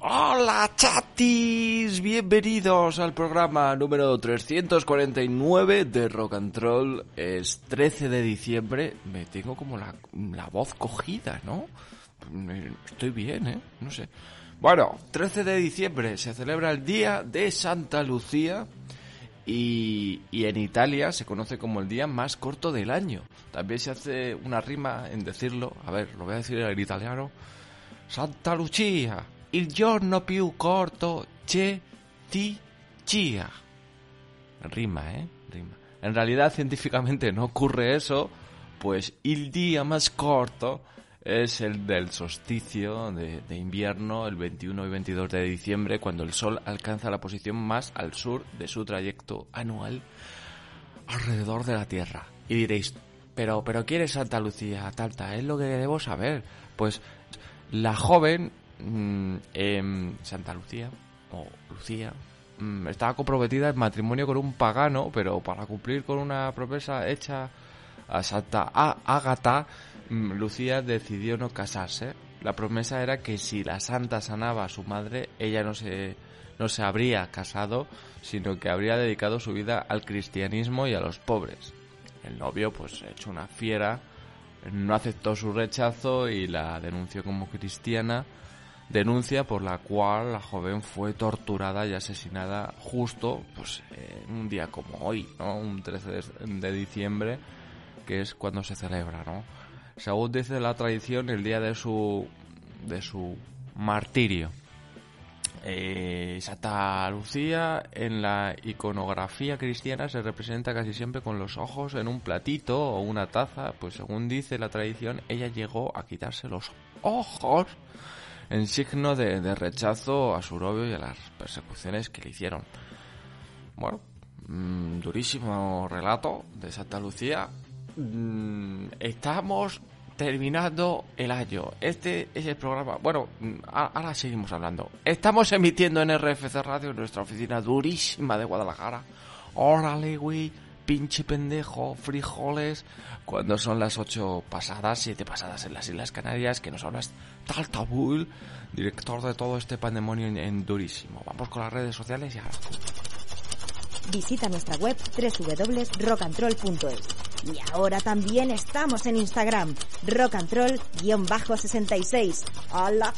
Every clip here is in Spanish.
Hola chatis, bienvenidos al programa número 349 de Rock and Roll. Es 13 de diciembre, me tengo como la, la voz cogida, ¿no? Estoy bien, ¿eh? No sé. Bueno, 13 de diciembre se celebra el Día de Santa Lucía y, y en Italia se conoce como el día más corto del año. También se hace una rima en decirlo, a ver, lo voy a decir en italiano. Santa Lucia, il giorno più corto c'è ti cia. Rima, ¿eh? Rima. En realidad, científicamente no ocurre eso, pues el día más corto es el del solsticio de, invierno, el 21 y 22 de diciembre, cuando el Sol alcanza la posición más al sur de su trayecto anual alrededor de la Tierra. Y diréis, pero, pero ¿quién Santa Lucía, Talta? Es lo que debo saber. Pues la joven mmm, eh, Santa Lucía, o Lucía, mmm, estaba comprometida en matrimonio con un pagano, pero para cumplir con una promesa hecha a Santa Ágata, mmm, Lucía decidió no casarse. La promesa era que si la santa sanaba a su madre, ella no se, no se habría casado, sino que habría dedicado su vida al cristianismo y a los pobres. El novio, pues, hecho una fiera, no aceptó su rechazo y la denunció como cristiana, denuncia por la cual la joven fue torturada y asesinada justo pues en un día como hoy, ¿no? Un 13 de diciembre, que es cuando se celebra, ¿no? Según dice la tradición, el día de su de su martirio. Eh, Santa Lucía en la iconografía cristiana se representa casi siempre con los ojos en un platito o una taza, pues según dice la tradición, ella llegó a quitarse los ojos en signo de, de rechazo a su novio y a las persecuciones que le hicieron. Bueno, mmm, durísimo relato de Santa Lucía. Mmm, estamos terminando el año. Este es el programa. Bueno, ahora seguimos hablando. Estamos emitiendo en RFC Radio nuestra oficina durísima de Guadalajara. Órale, güey, pinche pendejo, frijoles. Cuando son las 8 pasadas, 7 pasadas en las Islas Canarias, que nos hablas Taltabul, director de todo este pandemonio en durísimo. Vamos con las redes sociales y ahora. Visita nuestra web www.rockandroll.es. Y ahora también estamos en Instagram, rockandroll-66. ¡A la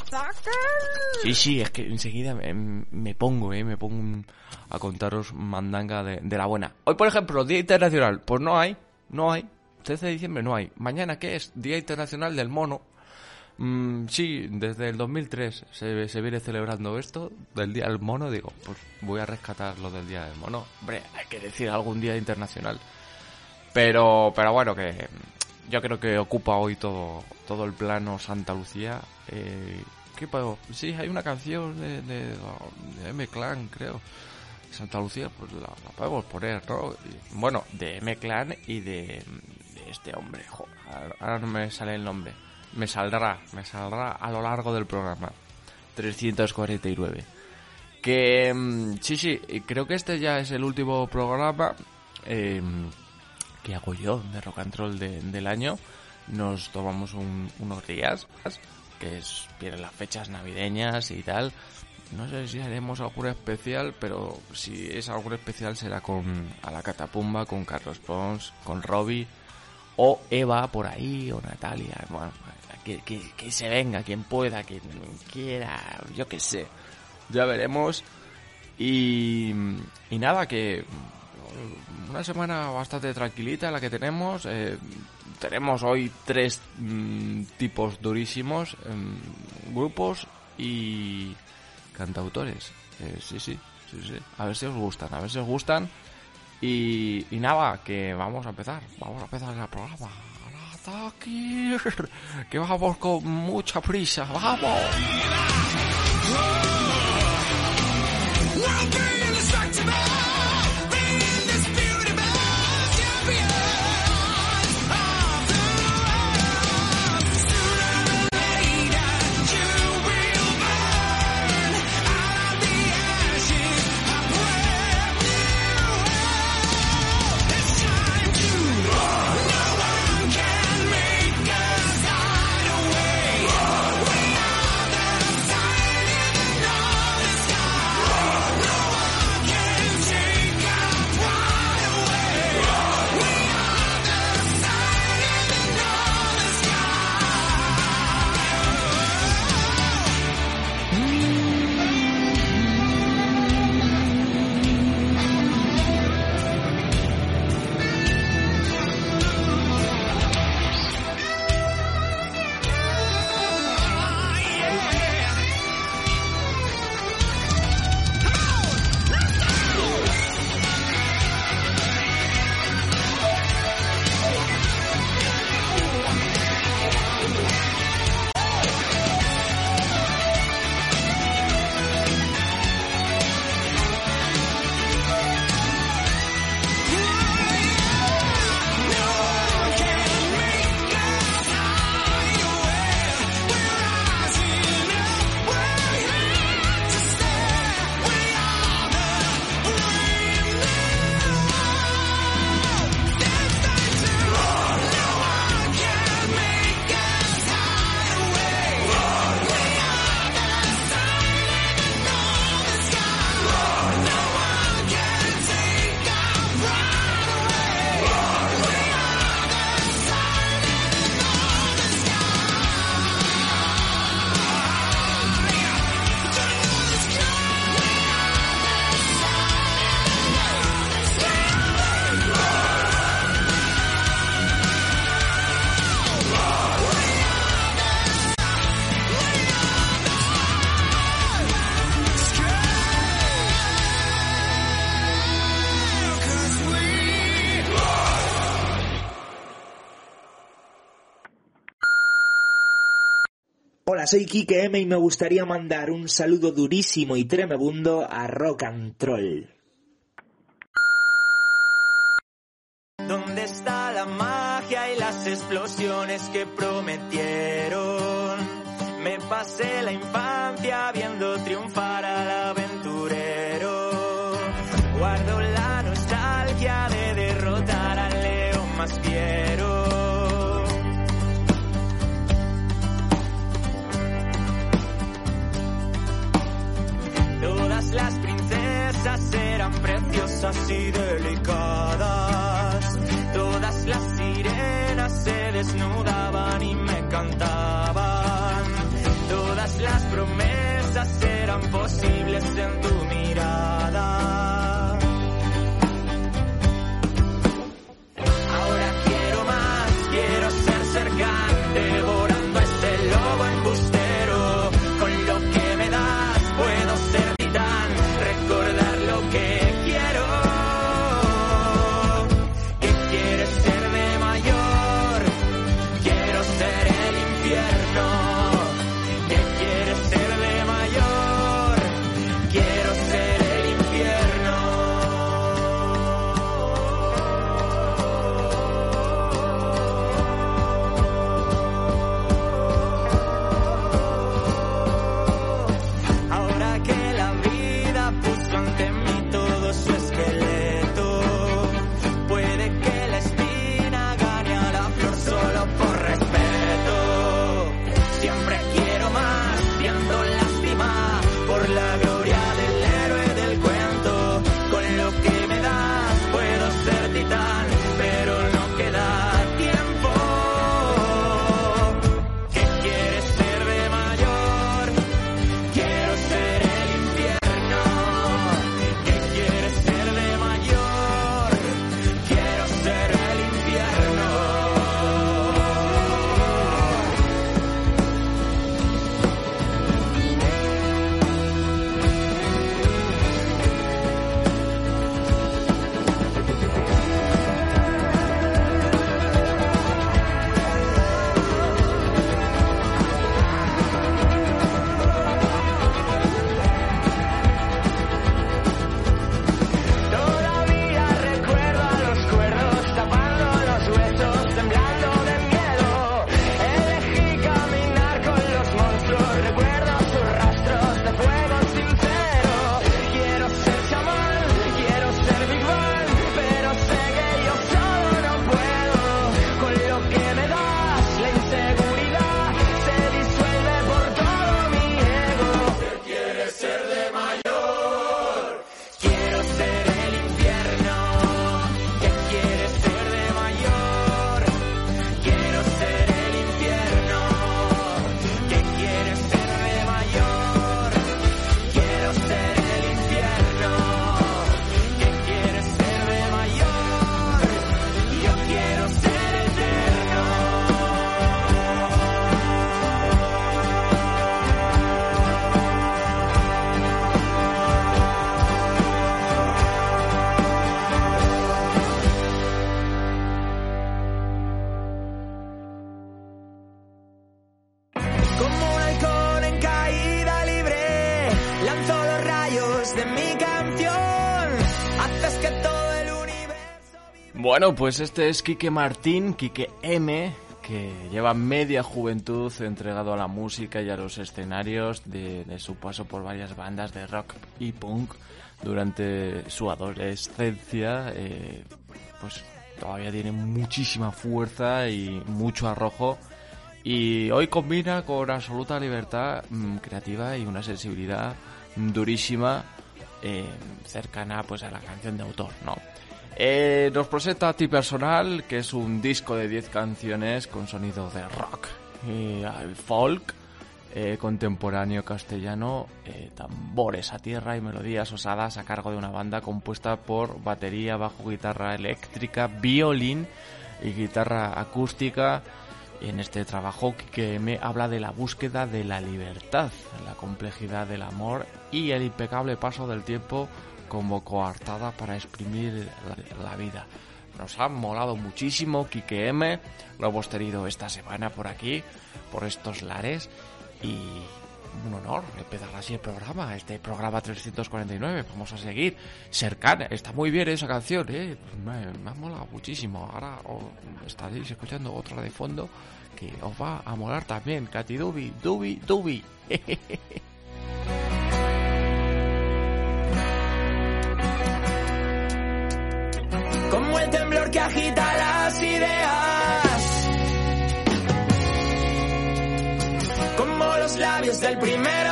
Sí, sí, es que enseguida me, me pongo, eh, me pongo a contaros mandanga de, de, la buena. Hoy, por ejemplo, Día Internacional, pues no hay, no hay. 13 de diciembre no hay. Mañana, ¿qué es? Día Internacional del Mono. Mm, sí, desde el 2003 se, se, viene celebrando esto del Día del Mono. Digo, pues voy a rescatar lo del Día del Mono. Hombre, hay que decir algún día internacional. Pero, pero bueno, que yo creo que ocupa hoy todo, todo el plano Santa Lucía. Eh, ¿Qué puedo? Sí, hay una canción de, de, M-Clan, creo. Santa Lucía, pues la, la, podemos poner, ¿no? Bueno, de M-Clan y de, este hombre. Ahora no me sale el nombre me saldrá, me saldrá a lo largo del programa. 349. Que mm, sí, sí, creo que este ya es el último programa eh, que hago yo de rock and roll de, del año. Nos tomamos un, unos días, que es, vienen las fechas navideñas y tal. no sé si haremos algún especial, pero si es algún especial será con a la catapumba, con Carlos Pons, con Robbie o Eva por ahí o Natalia. Bueno, que, que, que se venga, quien pueda, quien quiera, yo qué sé. Ya veremos. Y, y nada, que una semana bastante tranquilita la que tenemos. Eh, tenemos hoy tres mm, tipos durísimos, em, grupos y cantautores. Eh, sí, sí, sí, sí. A ver si os gustan, a ver si os gustan. Y, y nada, que vamos a empezar. Vamos a empezar el programa. ¡Al ataque! Que vamos con mucha prisa. ¡Vamos! Soy Kike M y me gustaría mandar un saludo durísimo y tremebundo a Rock and Troll. ¿Dónde está la magia y las explosiones que prometieron? Y delicadas. Todas las sirenas se desnudaban y me cantaban. Todas las promesas eran posibles en tu mirada. Bueno, pues este es Quique Martín, Quique M, que lleva media juventud entregado a la música y a los escenarios de, su paso por varias bandas de rock y punk durante su adolescencia. eh, pues todavía tiene muchísima fuerza y mucho arrojo. Y hoy combina con absoluta libertad mm, creativa y una sensibilidad durísima eh, cercana pues a la canción de autor, ¿no? Eh, nos presenta a Ti Personal, que es un disco de 10 canciones con sonido de rock y folk eh, contemporáneo castellano, eh, tambores a tierra y melodías osadas a cargo de una banda compuesta por batería, bajo, guitarra eléctrica, violín y guitarra acústica. En este trabajo que me habla de la búsqueda de la libertad, la complejidad del amor y el impecable paso del tiempo como coartada para exprimir la, vida. Nos ha molado muchísimo Kike M, lo hemos tenido esta semana por aquí, por estos lares y un honor empezar así el programa, este programa 349, vamos a seguir cercana, está muy bien esa canción, ¿eh? me, ha molado muchísimo, ahora os estaréis escuchando otra de fondo que os va a molar también, Katy Dubi, Dubi, Dubi. Que agita las ideas, como los labios del primer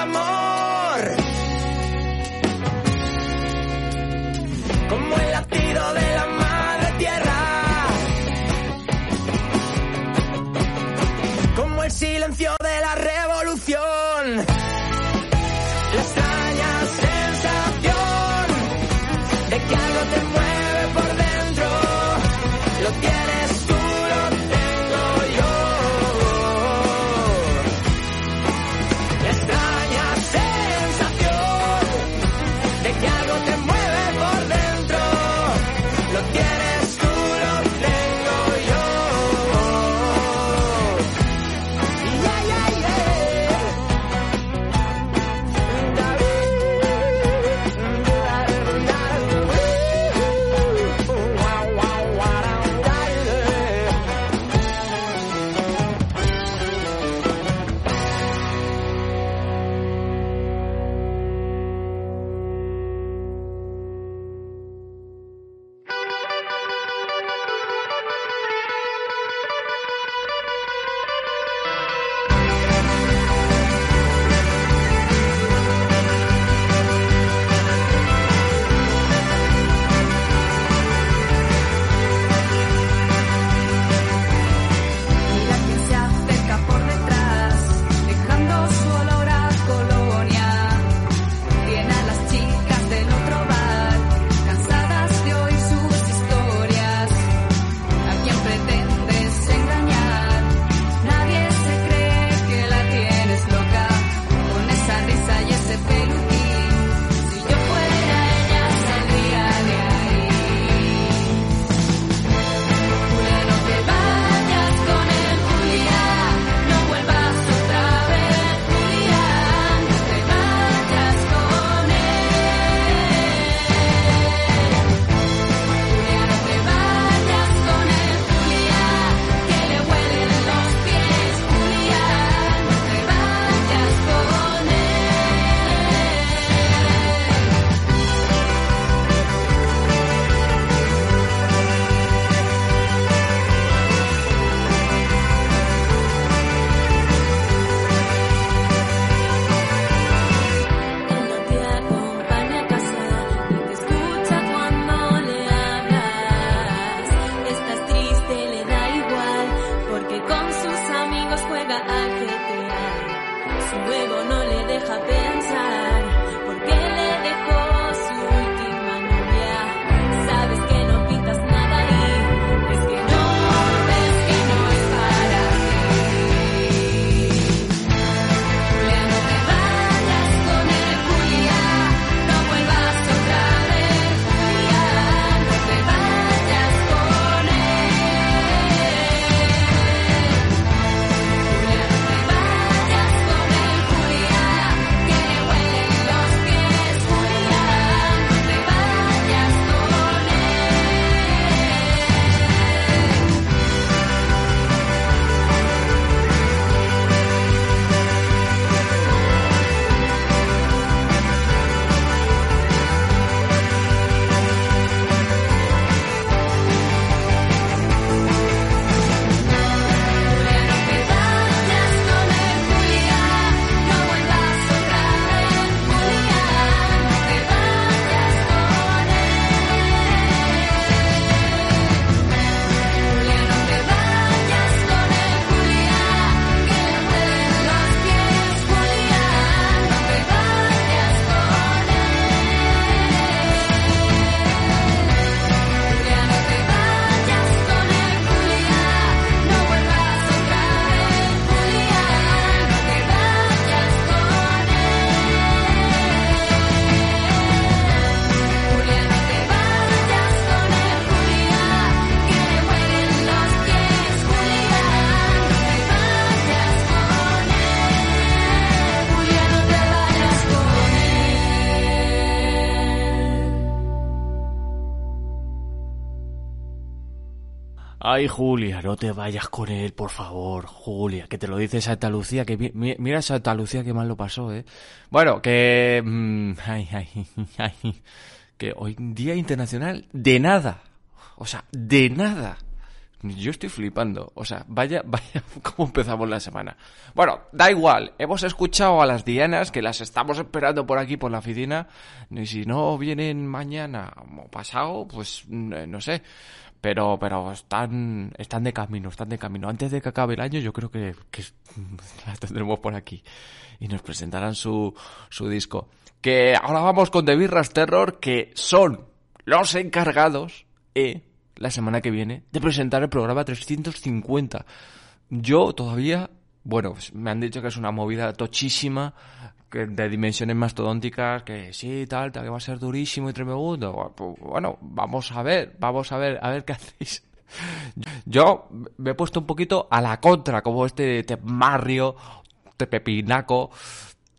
Ay, Julia, no te vayas con él, por favor, Julia, que te lo dice Santa Lucía, que mi- mi- mira Santa Lucía que mal lo pasó, ¿eh? Bueno, que... mm, ay, ay, ay, que hoy Día Internacional de nada, o sea, de nada. Yo estoy flipando, o sea, vaya, vaya, cómo empezamos la semana. Bueno, da igual, hemos escuchado a las Dianas, que las estamos esperando por aquí, por la oficina, y si no vienen mañana o pasado, pues no sé. Pero, pero están, están de camino, están de camino. Antes de que acabe el año, yo creo que, las tendremos por aquí. Y nos presentarán su, su disco. Que ahora vamos con The Birras Terror, que son los encargados, eh, la semana que viene, de presentar el programa 350. Yo todavía, bueno, pues me han dicho que es una movida tochísima, de dimensiones mastodónticas, que sí, tal, tal, que va a ser durísimo y tremendo. Pues, Bueno, vamos a ver, vamos a ver, a ver qué hacéis. Yo me he puesto un poquito a la contra, como este temario, te pepinaco,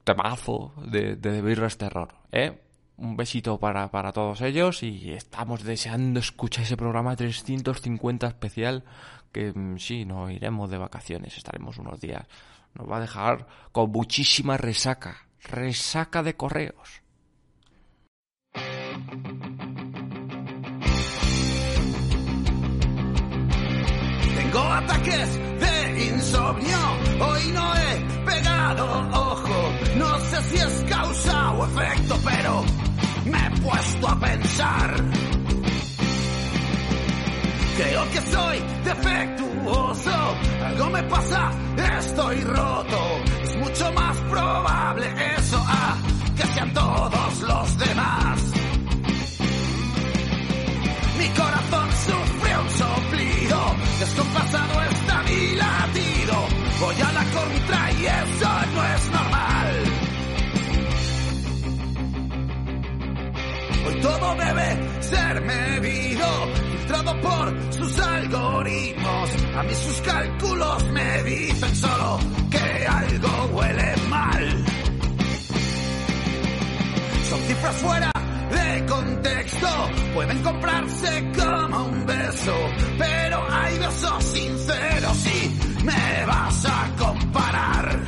temazo de, de Birras Terror, ¿eh? Un besito para, para todos ellos y estamos deseando escuchar ese programa 350 especial que mm, sí, nos iremos de vacaciones, estaremos unos días. Nos va a dejar con muchísima resaca, resaca de correos. Tengo ataques de insomnio, hoy no he pegado ojo, no sé si es causa o efecto, pero me he puesto a pensar. Creo que soy defectuoso, algo me pasa, estoy roto, es mucho más probable eso a que sean todos los demás. Mi corazón sufre un soplido, descompasado está mi latido. Voy a la contra y eso no es normal. Hoy todo debe ser medido, filtrado por sus algoritmos. A mí sus cálculos me dicen solo que algo huele mal. Son cifras fuera de contexto, pueden comprarse como un beso, pero hay besos sinceros si me vas a comparar.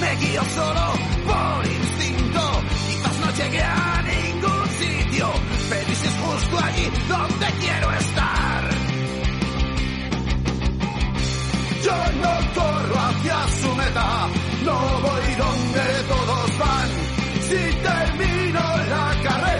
Me guío solo por instinto, llegue a ningún sitio, pero ¿y si es justo allí donde quiero estar. Yo no corro hacia su meta, no voy donde todos van. Si termino la carrera,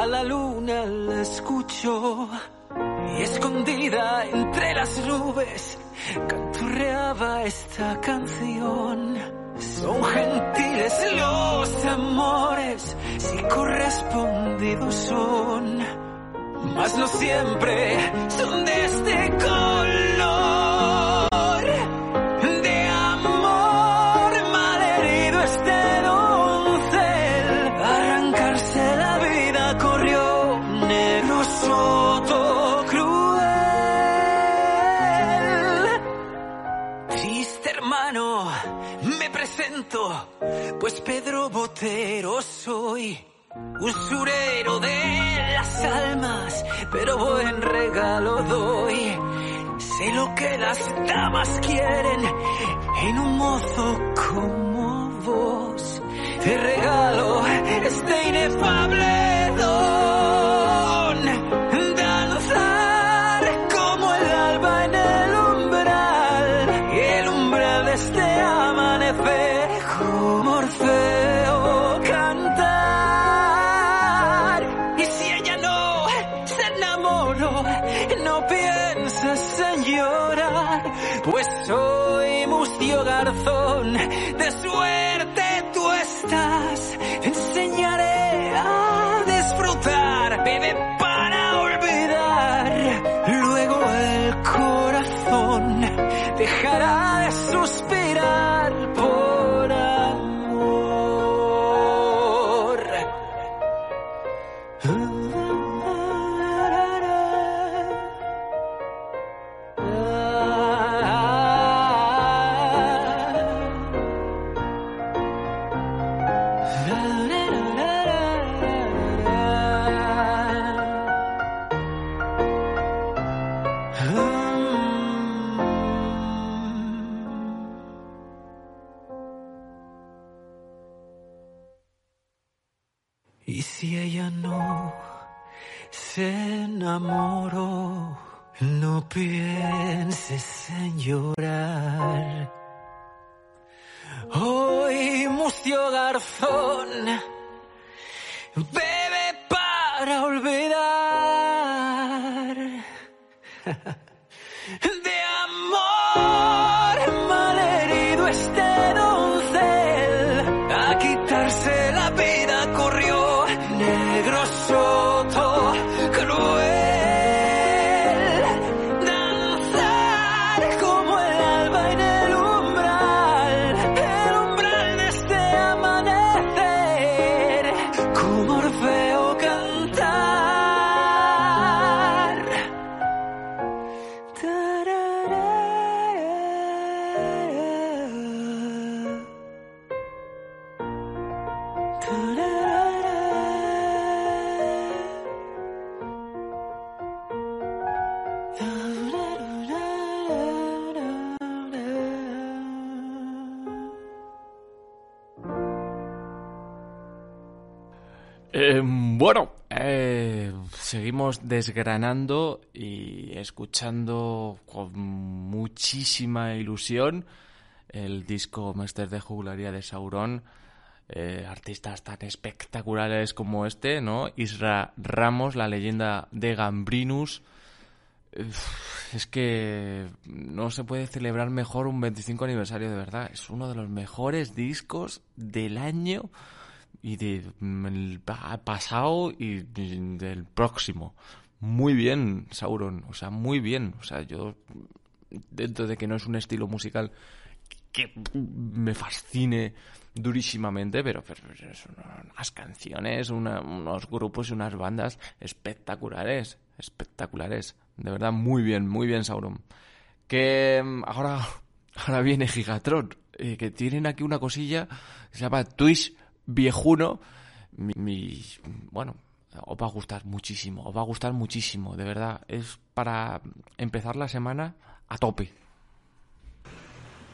a la luna la escucho. Y escondida entre las nubes, canturrea acaba esta canción. Son gentiles los amores, si correspondidos son, mas no siempre son de este color. Pues Pedro Botero soy. Usurero de las almas, pero buen regalo doy. Sé lo que las damas quieren en un mozo como vos. Te regalo este inefable enamoró, no pienses en llorar. Desgranando y escuchando con muchísima ilusión el disco Mester de Jugularía de Sauron. Eh, artistas tan espectaculares como este, ¿no? Isra Ramos, la leyenda de Gambrinus. Es que no se puede celebrar mejor un 25 aniversario de verdad. Es uno de los mejores discos del año y del pasado y del próximo. Muy bien, Sauron. O sea, muy bien. O sea, yo, dentro de que no es un estilo musical que me fascine durísimamente, pero, pero son unas canciones, una- unos grupos y unas bandas espectaculares, espectaculares. De verdad, muy bien, muy bien, Sauron. Que mm, ahora, ahora viene Gigatron, eh, que tienen aquí una cosilla que se llama Twitch viejuno. Mi, mi- bueno, os va a gustar muchísimo, os va a gustar muchísimo, de verdad. Es para empezar la semana a tope.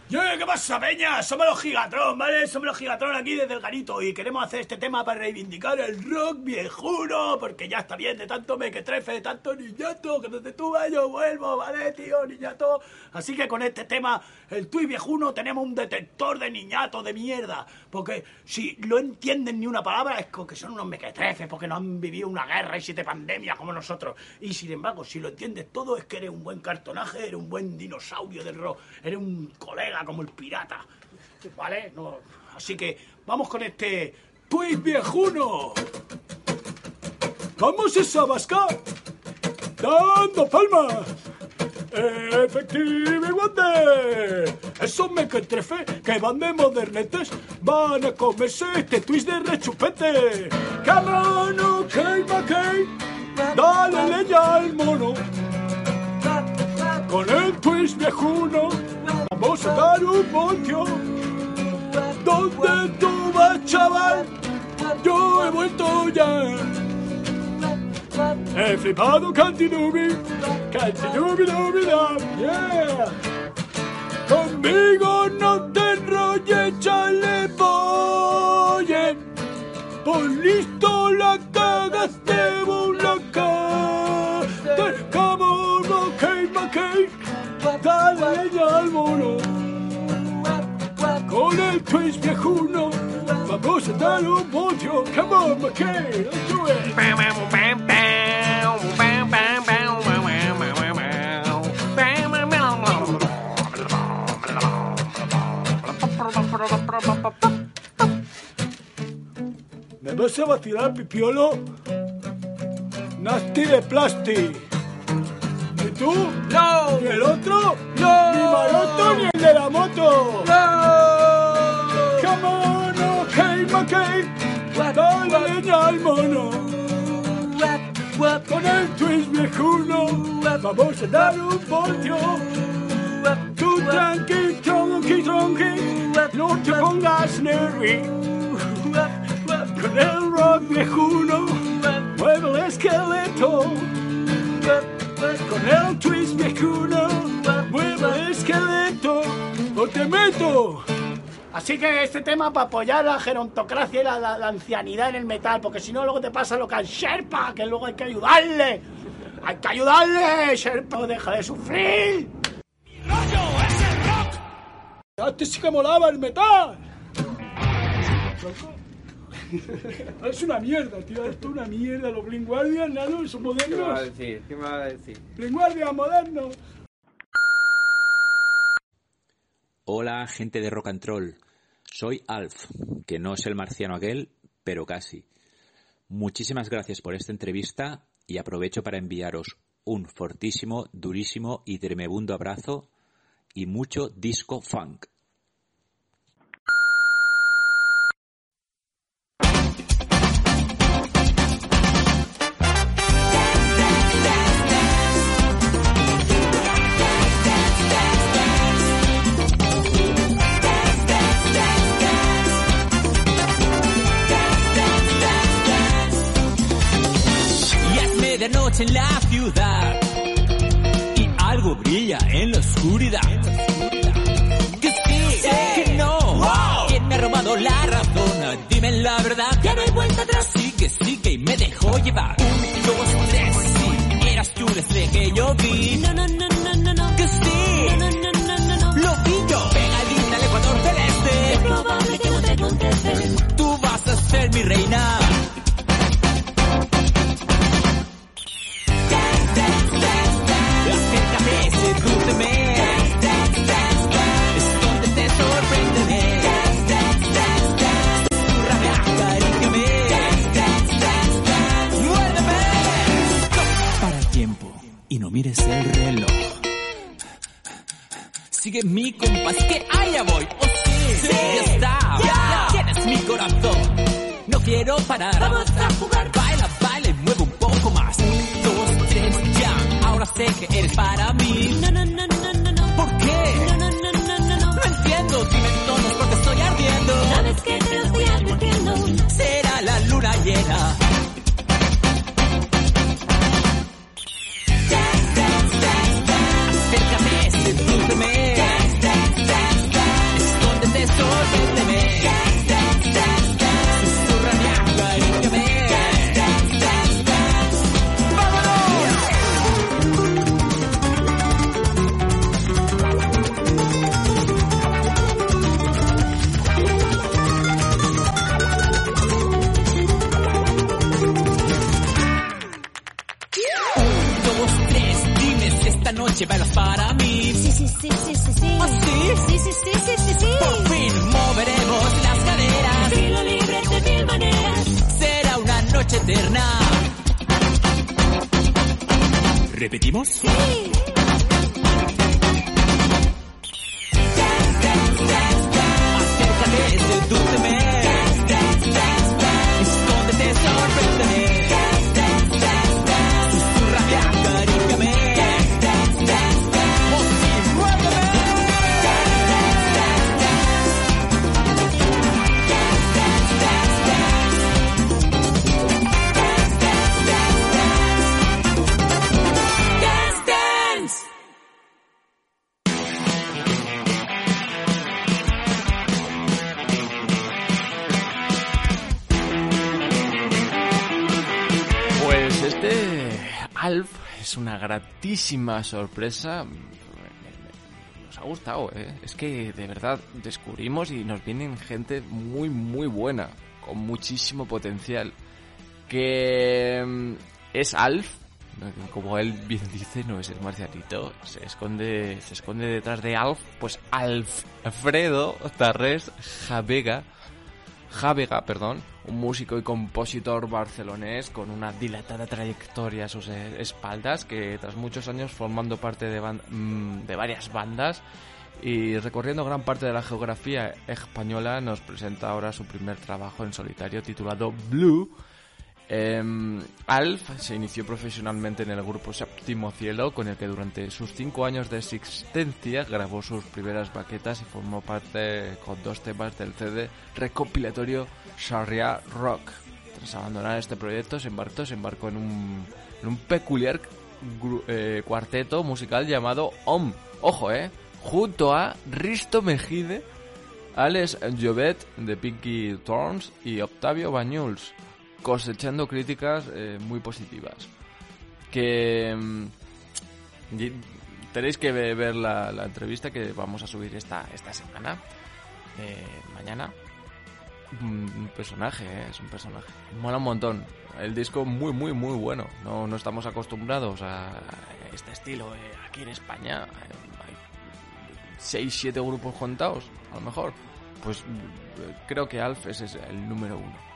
¿Qué pasa, Peña? Somos los Gigatron, ¿vale? Somos los Gigatron aquí desde el Garito y queremos hacer este tema para reivindicar el rock viejuno, porque ya está bien de tanto mequetrefe, de tanto niñato, que tú vas yo vuelvo, ¿vale, tío, niñato? Así que con este tema, el tuit viejuno, tenemos un detector de niñato de mierda, porque si no entienden ni una palabra es que son unos mequetrefes, porque no han vivido una guerra y siete pandemias como nosotros. Y sin embargo, si lo entiendes todo es que eres un buen cartonaje, eres un buen dinosaurio del rock, eres un colega como el pirata, ¿vale? No, así que vamos con este tuit viejuno. Vamos a Sabascar, dando palmas. Efectivamente, esos mequetrefes que van de modernetes van a comerse este twist de rechupete. On, ok, McKay, dale leña al mono. Con el twist viejuno vamos a dar un voltio. ¿Dónde tú vas, chaval? Yo he vuelto ya. He flipado cantinubi, cantinubi dab, yeah. Conmigo no te enrolles, chale boye. Por listo la cagaste, Dale leña al mono. Con el twist viejuno, vamos a dar un voltio. Come on, McKay, let's do it. ¿Me vas a vacilar, pipiolo? Nasty de plasti. ¿Y tú? ¡No! ¿Y el otro? ¡No! ¡Ni Maroto ni el de la moto! ¡No! ¡Come on, ok, McKay! ¡Dale leña al mono! Con el twist viejuno vamos a dar un voltio. Tú tranqui, tronqui, tronqui, no te pongas nervi. Con el rock viejuno mueve el esqueleto. Con el twist viejuno mueve el esqueleto. ¡O te meto! Así que este tema para apoyar la gerontocracia y la, la- la ancianidad en el metal, porque si no luego te pasa lo que al Sherpa, que luego hay que ayudarle. ¡Hay que ayudarle! ¡Sherpa, deja de sufrir! ¡Mi rollo es el rock! ¡Antes sí que molaba el metal! Es una mierda, tío. Esto es una mierda. Los Blind. Son ¿Qué me va a modernos. decir? ¿Qué me va a decir? Blind Guardian, modernos. Hola, gente de Rock and Troll. Soy Alf, que no es el marciano aquel, pero casi. Muchísimas gracias por esta entrevista y aprovecho para enviaros un fortísimo, durísimo y tremebundo abrazo y mucho disco funk. En la ciudad y algo brilla en la oscuridad. Que sí, que no, ¿quién me ha robado la razón? Dime la verdad, ya no hay vuelta atrás. Sigue, sigue y me dejó llevar. Un, dos, tres, sí, eras tú desde que yo vi. No, Sigue mi compás, que allá voy. Oh sí, ya está. Ya tienes mi corazón. No quiero parar. Vamos a jugar. Baila, baila y mueve un poco más. Un, dos, tres, ya. Ahora sé que eres para mí. Gratísima sorpresa. Nos ha gustado, ¿eh? Es que de verdad descubrimos y nos vienen gente muy, muy buena, con muchísimo potencial. Que mm, es Alf, como él bien dice, no es el marcianito, se esconde, se esconde detrás de Alf, pues Alfredo Tarrés Javega, Javega, perdón, un músico y compositor barcelonés con una dilatada trayectoria a sus eh, espaldas que tras muchos años formando parte de, mm, de varias bandas y recorriendo gran parte de la geografía española nos presenta ahora su primer trabajo en solitario titulado Blue. Em, Alf se inició profesionalmente en el grupo Séptimo Cielo, con el que durante sus cinco años de existencia grabó sus primeras baquetas y formó parte con dos temas del CD recopilatorio Sharia Rock. Tras abandonar este proyecto, se embarcó, se embarcó en un, peculiar eh, cuarteto musical llamado OM. Ojo, eh, junto a Risto Mejide, Alex Jovet de Pinky Thorns y Octavio Bañuls, cosechando críticas eh, muy positivas. Que mm, tenéis que ve- ver la, entrevista que vamos a subir esta, esta semana, eh, mañana. Un un personaje, eh, es un personaje. Mola un montón. El disco muy, muy, muy bueno. No, no estamos acostumbrados a este estilo eh, aquí en España. Hay 6, 7 grupos contados, a lo mejor. Pues eh, creo que Alf es el número uno.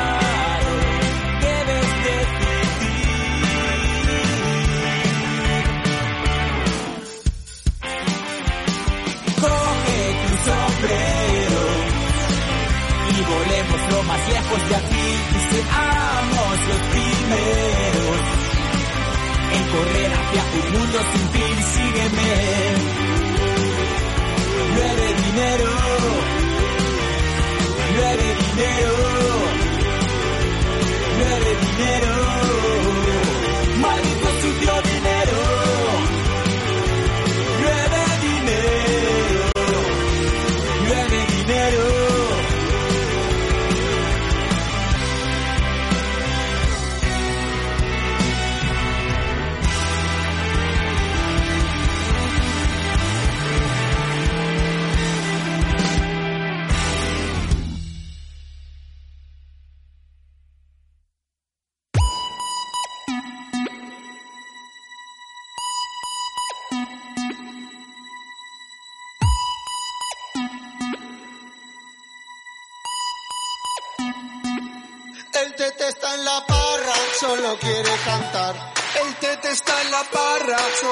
lo más lejos de aquí y seamos los primeros en correr hacia un mundo sin fin. Sígueme. Llueve dinero, llueve dinero,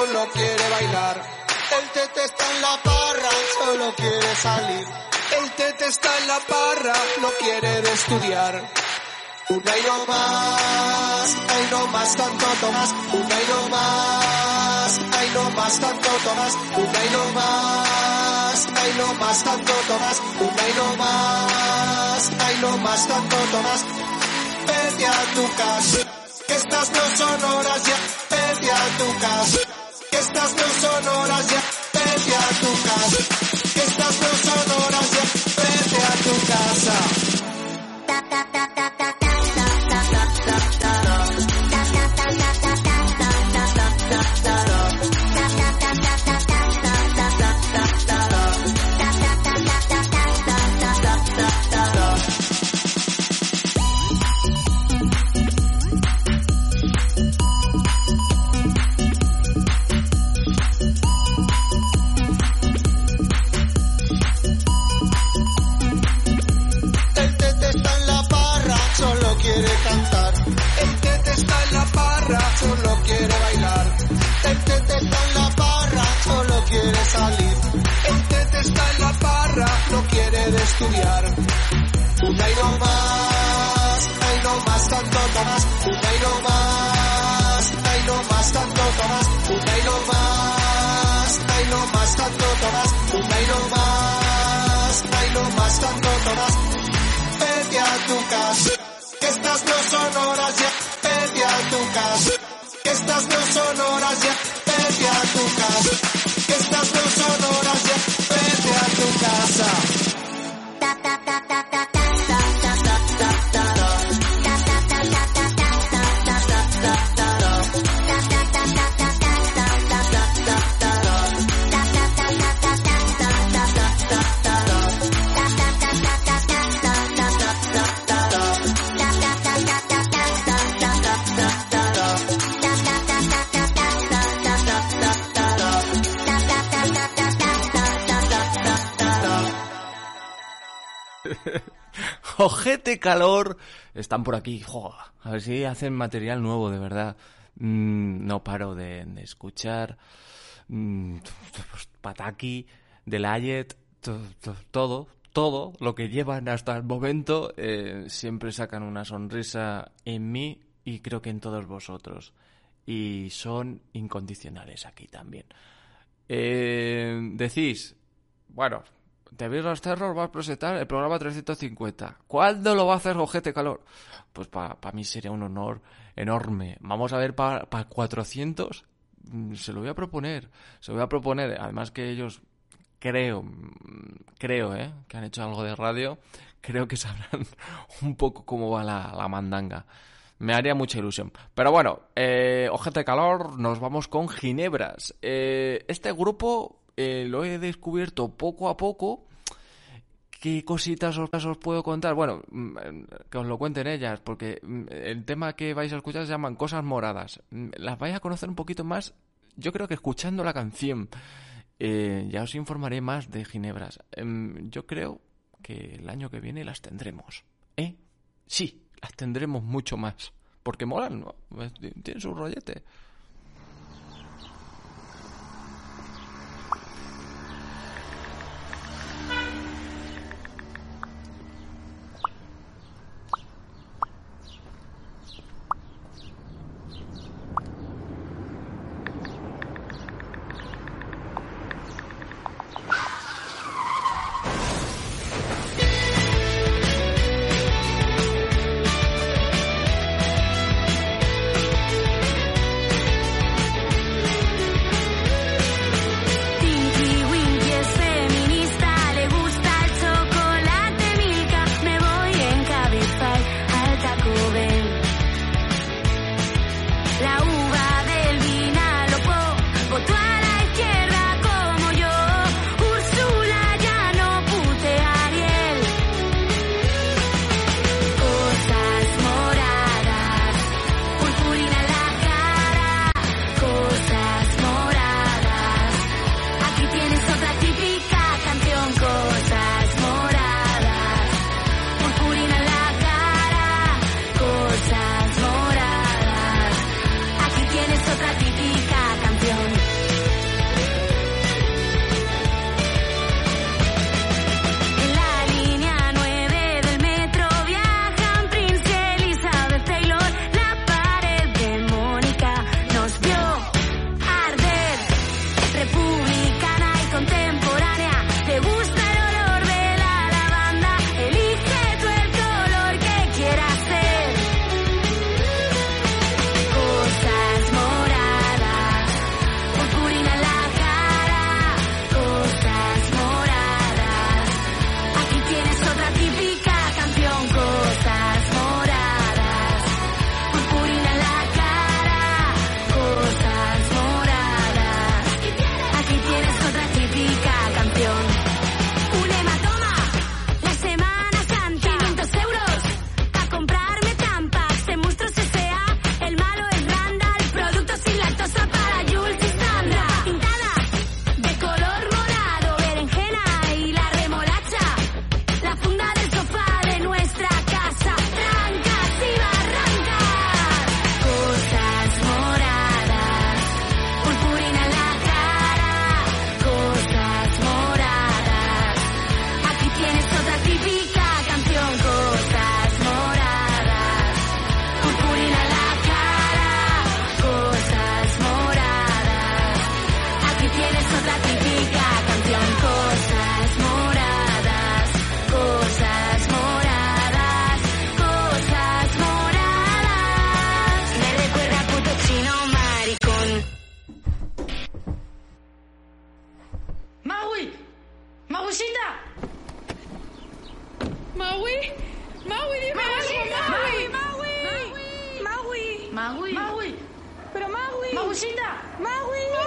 solo quiere bailar. El tete está en la parra, solo quiere salir. El tete está en la parra, no quiere estudiar. Una y no más, ay no más tanto tomas. Una y no más, ay no más tanto tomas. Una y no más, ay no más tanto tomas. Una y no más, ay no más tanto tomas. Vete a tu casa, que estas no son horas ya. Vete a tu casa, estas no son horas ya. Vete a tu casa, que estas no son horas ya. Vete a tu casa. Tomás, una y estudiar. Un aire más, aire más, tanto más. Un aire más, aire más, tanto más. Un aire más, aire más, tanto más. Un aire más, aire más, tanto más. Vete a tu casa, que estas no son horas ya. Vete a tu casa, que estas no son horas ya. Vete a tu casa, que estas no son horas ya. Vete a tu casa. たた Ojete calor. Están por aquí. A ver si hacen material nuevo, de verdad. Mm, no paro de, escuchar. Mm, Pataki, Delayet, to- to- todo, todo lo que llevan hasta el momento. eh, siempre sacan una sonrisa en mí y creo que en todos vosotros. Y son incondicionales aquí también. Eh, decís, bueno, te veis los cerros, vas a presentar el programa 350. ¿Cuándo lo va a hacer Ojete Calor? Pues para mí sería un honor enorme. Vamos a ver para 400. mm, Se lo voy a proponer. Se lo voy a proponer. Además que ellos creo, mm, creo, ¿eh? Que han hecho algo de radio. Creo que sabrán un poco cómo va la, la mandanga. Me haría mucha ilusión. Pero bueno, eh, ojete calor, nos vamos con Ginebras. Eh, este grupo eh, lo he descubierto poco a poco. ¿Qué cositas os, os puedo contar? Bueno, mm, que os lo cuenten ellas, porque mm, el tema que vais a escuchar se llaman Cosas Moradas. Mm, Las vais a conocer un poquito más, yo creo que escuchando la canción. Eh, ya os informaré más de Ginebras. Em, yo creo que el año que viene las tendremos. ¿Eh? Sí, las tendremos mucho más. Porque molan, ¿no? Tienen su rollete. Magui. Magui. Pero Magui. Magullita. Magui.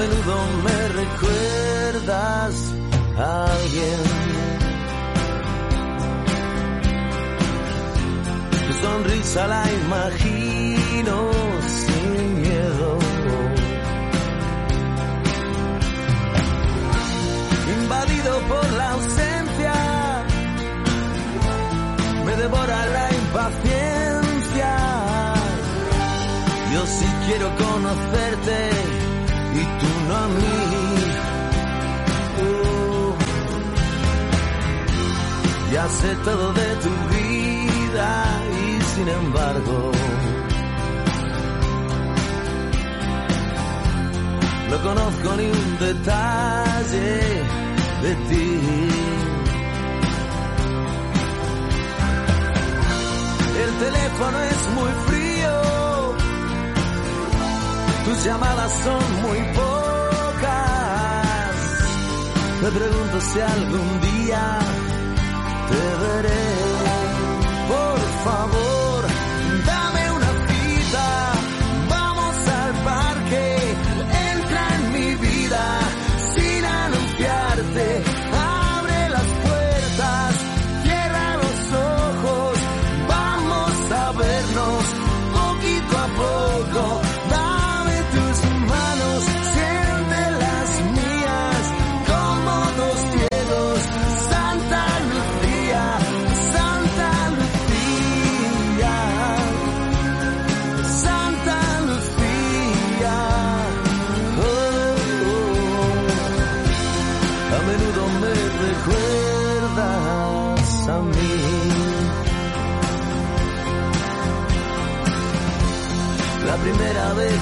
menudo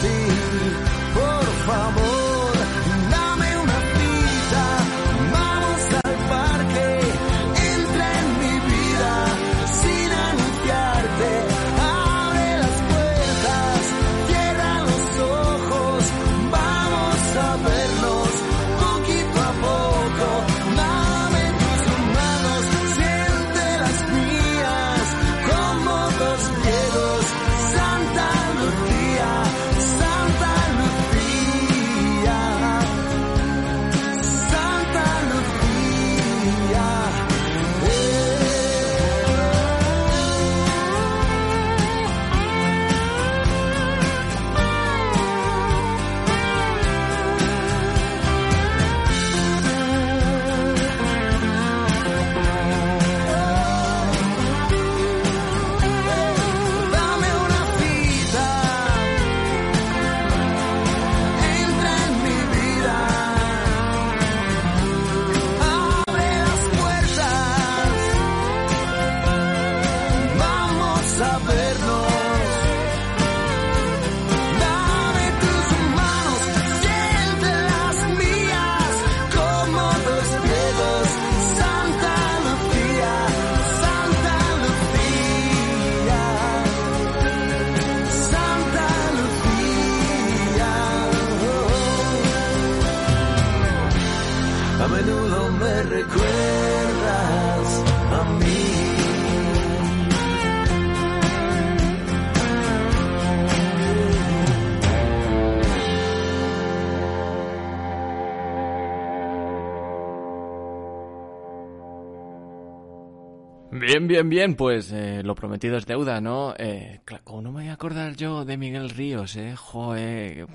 ti, por favor. Bien, bien, pues eh, lo prometido es deuda, ¿no? Eh, ¿Cómo no me voy a acordar yo de Miguel Ríos, eh? Joder,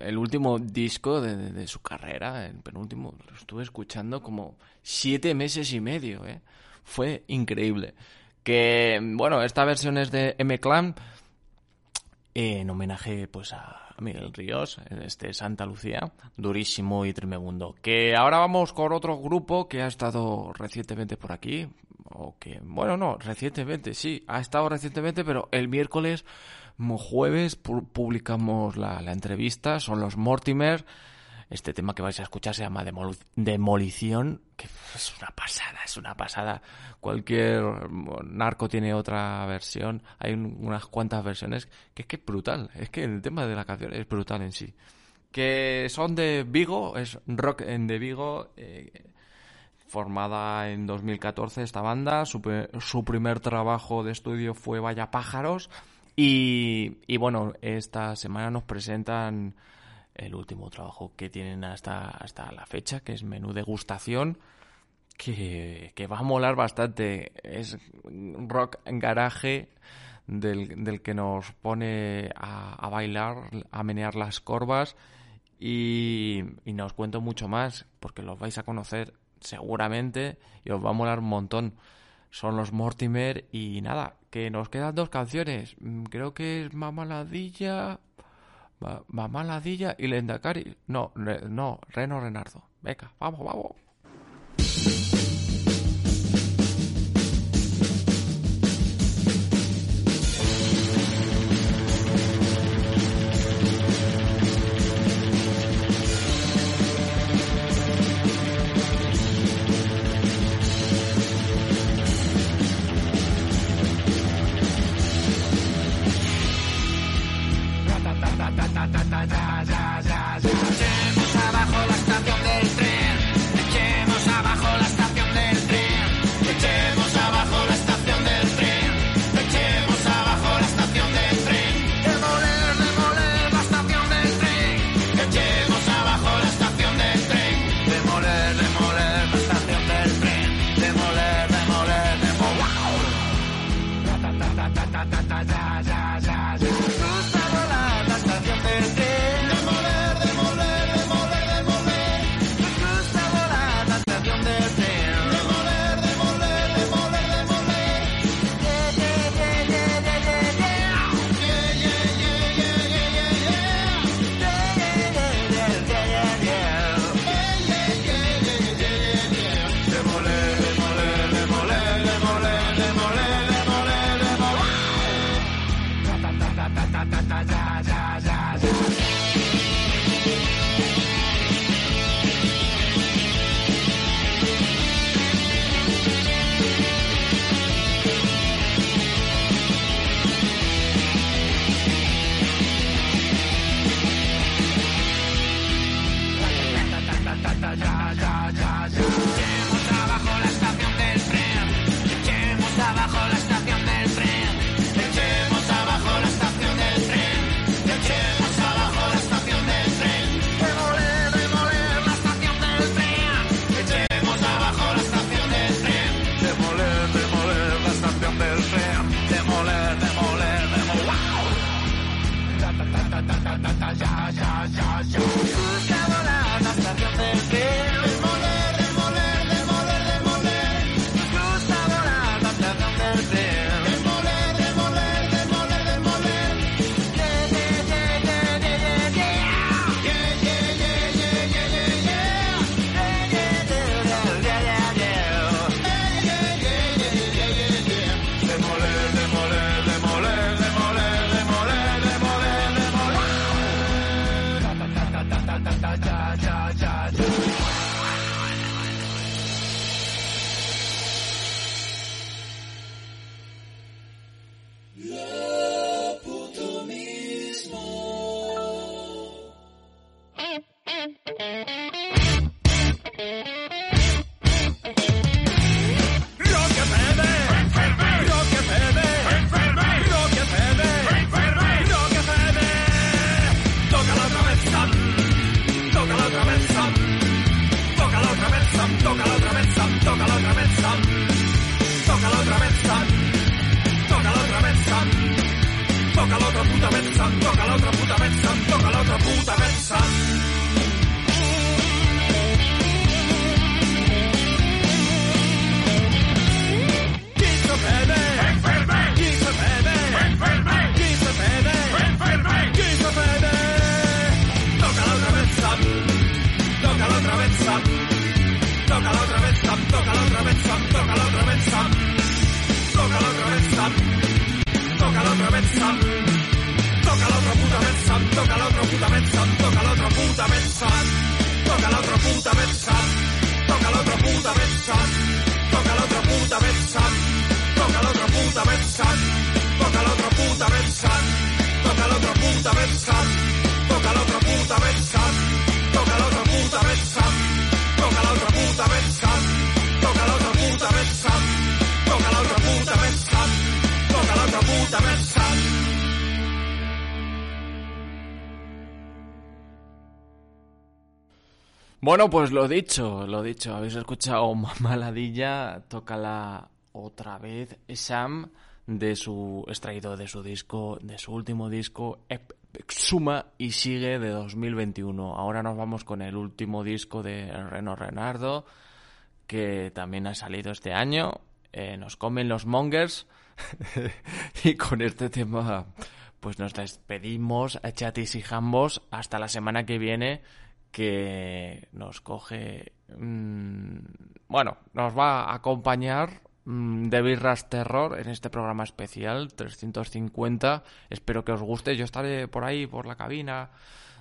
el último disco de, de- de su carrera, el penúltimo, lo estuve escuchando como siete meses y medio, ¿eh? Fue increíble. Que, bueno, esta versión es de M-Clan, en homenaje pues a Miguel Ríos, este Santa Lucía, durísimo y tremebundo. Que ahora vamos con otro grupo que ha estado recientemente por aquí, o bueno, no, recientemente, sí, ha estado recientemente, pero el miércoles, jueves, pu- publicamos la, la entrevista, son los Mortimer. Este tema que vais a escuchar se llama Demolición, que es una pasada, es una pasada. Cualquier narco tiene otra versión, hay un- unas cuantas versiones, que es que es brutal, es que el tema de la canción es brutal en sí. Que son de Vigo, es rock en de Vigo, eh, formada en 2014 esta banda, su, su primer trabajo de estudio fue Vaya Pájaros. Y, y bueno, esta semana nos presentan el último trabajo que tienen hasta, hasta la fecha, que es Menú Degustación, que, que va a molar bastante. Es rock en garaje del, del que nos pone a, a bailar, a menear las corvas. Y, y no os cuento mucho más porque los vais a conocer seguramente y os va a molar un montón. Son los Mortimer y nada, que nos quedan dos canciones. Mm, Creo que es Mamá Ladilla, Ma- Mamá Ladilla y Lendakari. No, no, Reno Renardo. Venga, vamos, vamos. Bueno, pues lo dicho, lo dicho. Habéis escuchado Maladilla, tócala otra vez. Sam, de su extraído de su disco, de su último disco, Suma y sigue de 2021. Ahora nos vamos con el último disco de Reno Renardo, que también ha salido este año. Eh, nos comen los mongers. y con este tema, pues nos despedimos, chatis y jambos, hasta la semana que viene que nos coge, mm, bueno, nos va a acompañar mm, de Birras Terror en este programa especial 350. Espero que os guste. Yo estaré por ahí, por la cabina.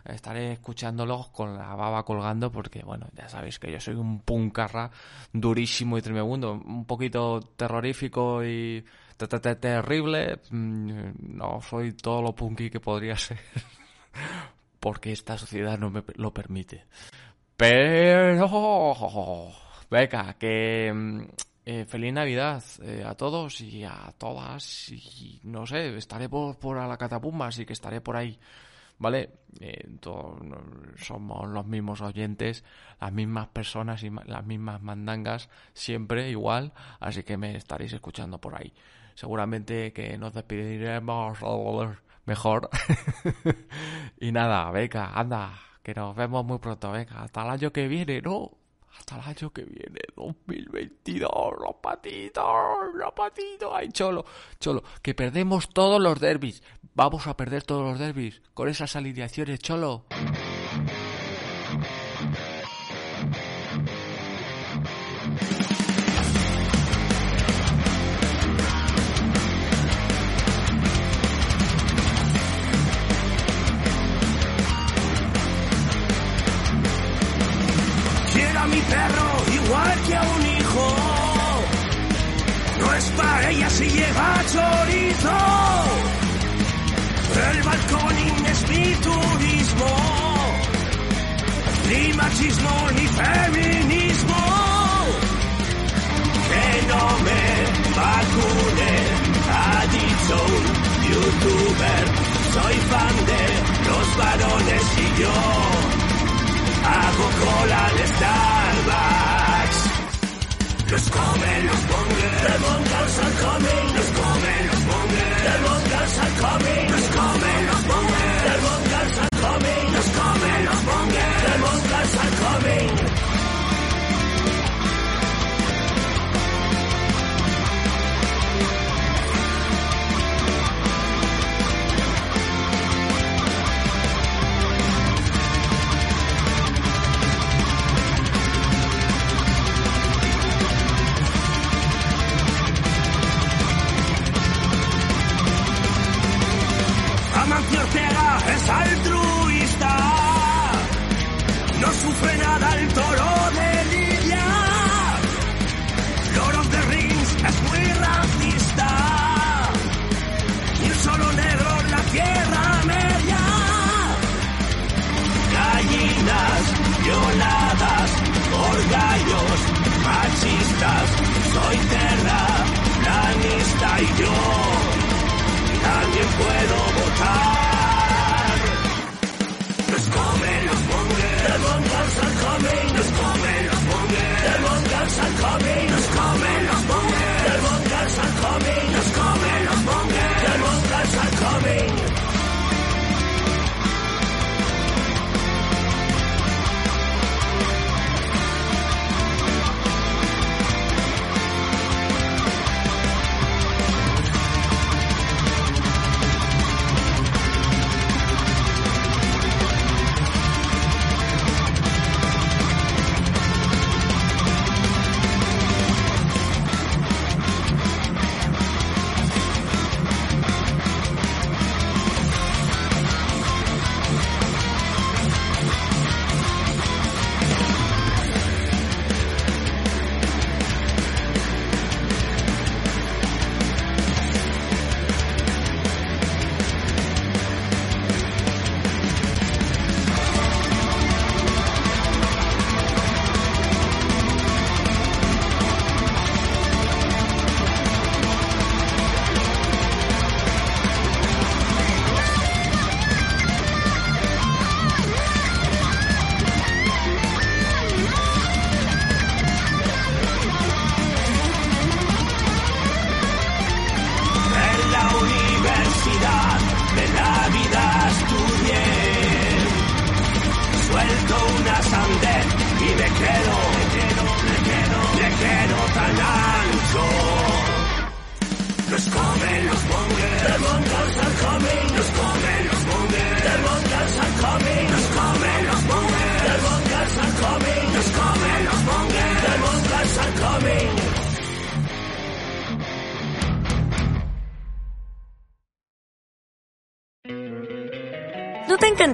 Estaré escuchándolos con la baba colgando porque, bueno, ya sabéis que yo soy un puncarra durísimo y tremendo, un poquito terrorífico y te- te- te- terrible. Mm, No soy todo lo punky que podría ser porque esta sociedad no me lo permite. Pero, venga, que mm, eh, feliz Navidad eh, a todos y a todas y no sé, estaré por, por a la catapumba, así que estaré por ahí, ¿vale? Eh, somos los mismos oyentes, las mismas personas y las mismas mandangas, siempre igual, así que me estaréis escuchando por ahí. Seguramente que nos despediremos mejor. y nada, venga, anda, que nos vemos muy pronto, venga, hasta el año que viene, ¿no? Hasta el año que viene, 2022, los patitos, los patitos, ay, cholo, cholo, que perdemos todos los derbis, vamos a perder todos los derbis con esas alineaciones, cholo. Paella si lleva chorizo. El balconing es mi turismo. Ni machismo ni feminismo. Que no me vacune, ha dicho un youtuber. Soy fan de los varones y yo. Hago cola de Starbucks. Nos comen los monjes. Demon Girls are coming. Nos comen are coming.